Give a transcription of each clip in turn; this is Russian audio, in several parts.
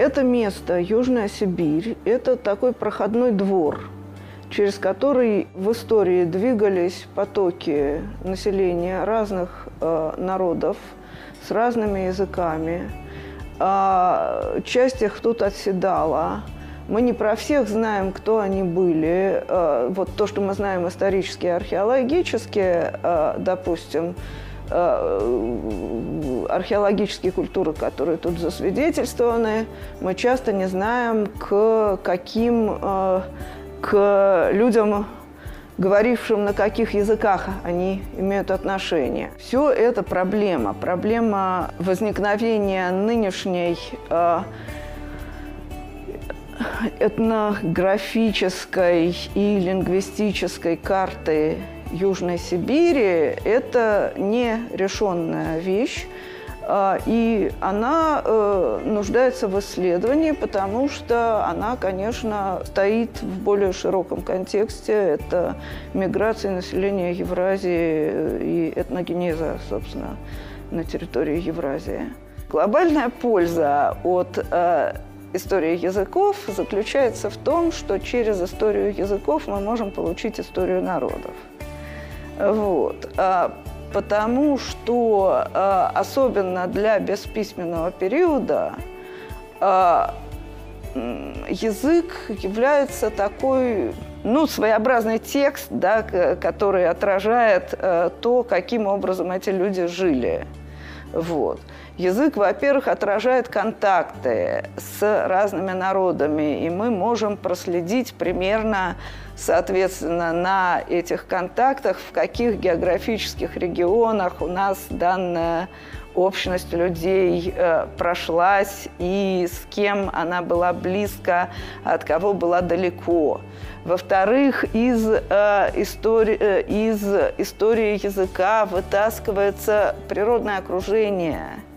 Это место, Южная Сибирь, это такой проходной двор, через который в истории двигались потоки населения разных э, народов с разными языками. Э, часть их тут отседала. Мы не про всех знаем, кто они были. Э, вот то, что мы знаем исторически археологически, э, допустим, археологические культуры, которые тут засвидетельствованы, мы часто не знаем, к каким, к людям, говорившим на каких языках они имеют отношение. Все это проблема. Проблема возникновения нынешней этнографической и лингвистической карты Южной Сибири – это нерешенная вещь, а, и она э, нуждается в исследовании, потому что она, конечно, стоит в более широком контексте. Это миграция населения Евразии и этногенеза, собственно, на территории Евразии. Глобальная польза от э, история языков заключается в том, что через историю языков мы можем получить историю народов. Вот. А, потому что а, особенно для бесписьменного периода а, язык является такой ну, своеобразный текст, да, который отражает то, каким образом эти люди жили. Вот. Язык, во-первых, отражает контакты с разными народами, и мы можем проследить примерно, соответственно, на этих контактах, в каких географических регионах у нас данная общность людей э, прошлась и с кем она была близко, от кого была далеко. Во-вторых, из, э, истории, э, из истории языка вытаскивается природное окружение –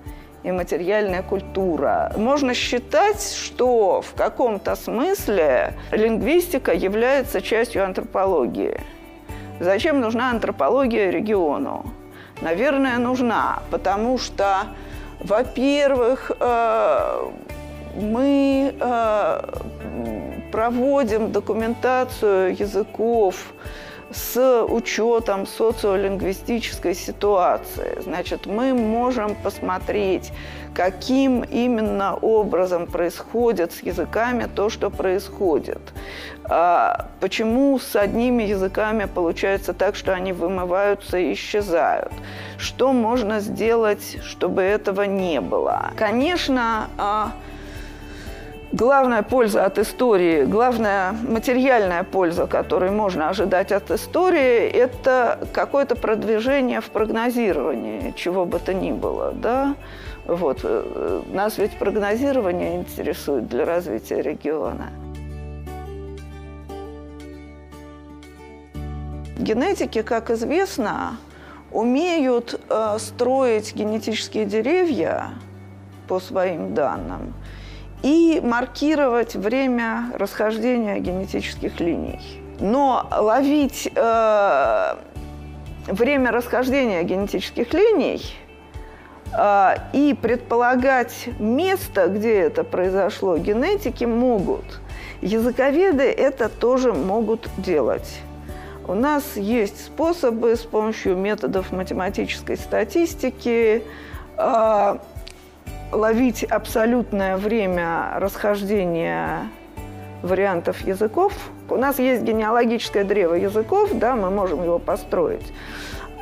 и материальная культура. Можно считать, что в каком-то смысле лингвистика является частью антропологии. Зачем нужна антропология региону? Наверное, нужна, потому что, во-первых, э, мы э, проводим документацию языков, с учетом социолингвистической ситуации. Значит, мы можем посмотреть, каким именно образом происходит с языками то, что происходит. А почему с одними языками получается так, что они вымываются и исчезают? Что можно сделать, чтобы этого не было? Конечно, а, главная польза от истории, главная материальная польза, которую можно ожидать от истории, это какое-то продвижение в прогнозировании, чего бы то ни было. Да? Вот. Э, нас ведь прогнозирование интересует для развития региона. Генетики, как известно, умеют э, строить генетические деревья по своим данным – и маркировать время расхождения генетических линий. Но ловить э, время расхождения генетических линий э, и предполагать место, где это произошло, генетики могут. Языковеды это тоже могут делать. У нас есть способы с помощью методов математической статистики э, ловить абсолютное время расхождения вариантов языков. У нас есть генеалогическое древо языков, да, мы можем его построить.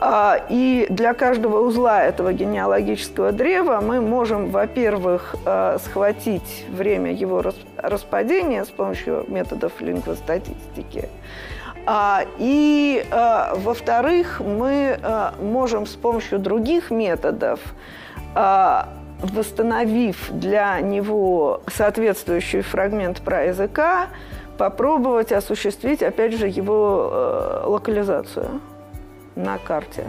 А, и для каждого узла этого генеалогического древа мы можем, во-первых, э, схватить время его распадения с помощью методов лингвостатистики. А, и, э, во-вторых, мы э, можем с помощью других методов восстановив для него соответствующий фрагмент про языка, попробовать осуществить, опять же, его э, локализацию на карте.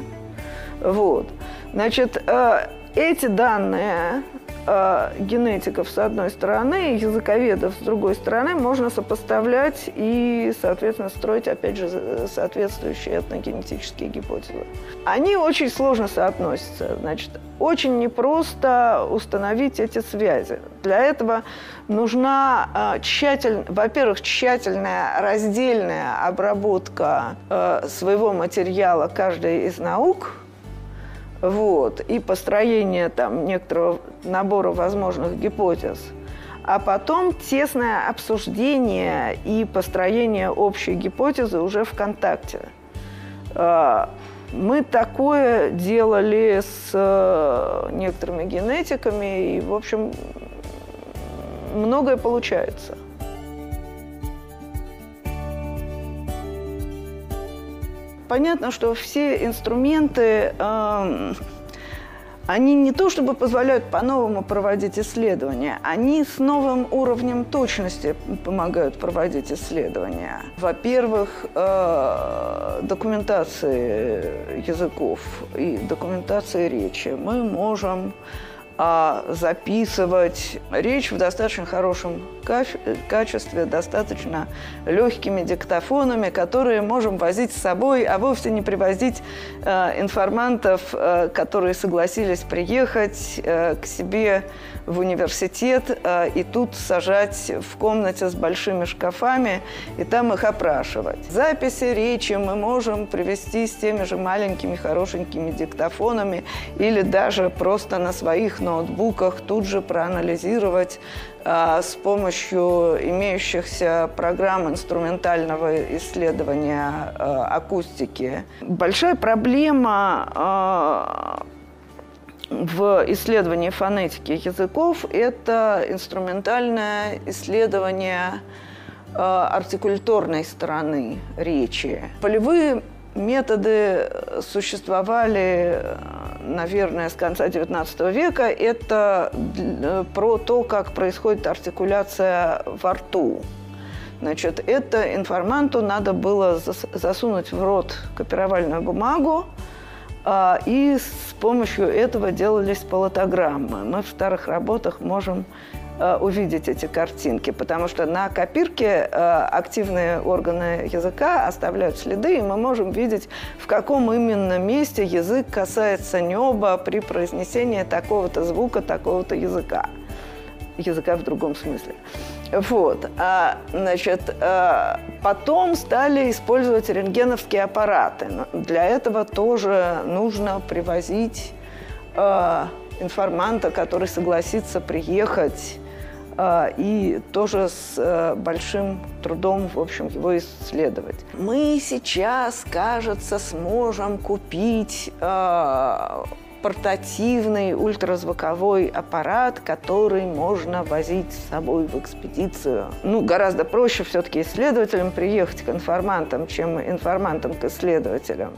Вот. Значит, э, эти данные э, генетиков с одной стороны, языковедов с другой стороны можно сопоставлять и, соответственно, строить, опять же, соответствующие этногенетические гипотезы. Они очень сложно соотносятся. Значит, очень непросто установить эти связи. Для этого нужна э, во-первых, тщательная раздельная обработка э, своего материала каждой из наук – вот, и построение там некоторого набора возможных гипотез, а потом тесное обсуждение и построение общей гипотезы уже в контакте. А, мы такое делали с э, некоторыми генетиками, и, в общем, многое получается. Понятно, что все инструменты, э, они не то чтобы позволяют по-новому проводить исследования, они с новым уровнем точности помогают проводить исследования. Во-первых, э, документации языков и документации речи мы можем а записывать речь в достаточно хорошем качестве, достаточно легкими диктофонами, которые можем возить с собой, а вовсе не привозить э, информантов, э, которые согласились приехать э, к себе в университет и тут сажать в комнате с большими шкафами и там их опрашивать. Записи речи мы можем привести с теми же маленькими хорошенькими диктофонами или даже просто на своих ноутбуках тут же проанализировать а, с помощью имеющихся программ инструментального исследования а, акустики. Большая проблема а, в исследовании фонетики языков это инструментальное исследование артикуляторной стороны речи. Полевые методы существовали наверное, с конца XIX века, это э, про то, как происходит артикуляция во рту. Значит, это информанту надо было засунуть в рот копировальную бумагу, а, и с помощью этого делались полотограммы. Мы в старых работах можем увидеть эти картинки, потому что на копирке э, активные органы языка оставляют следы, и мы можем видеть, в каком именно месте язык касается неба при произнесении такого-то звука, такого-то языка. Языка в другом смысле. Вот. А, значит, а, потом стали использовать рентгеновские аппараты. Для этого тоже нужно привозить информанта, который согласится приехать и тоже с э, большим трудом, в общем, его исследовать. Мы сейчас, кажется, сможем купить а, портативный ультразвуковой аппарат, который можно возить с собой в экспедицию. Ну, гораздо проще все-таки исследователям приехать к информантам, чем информантам к исследователям.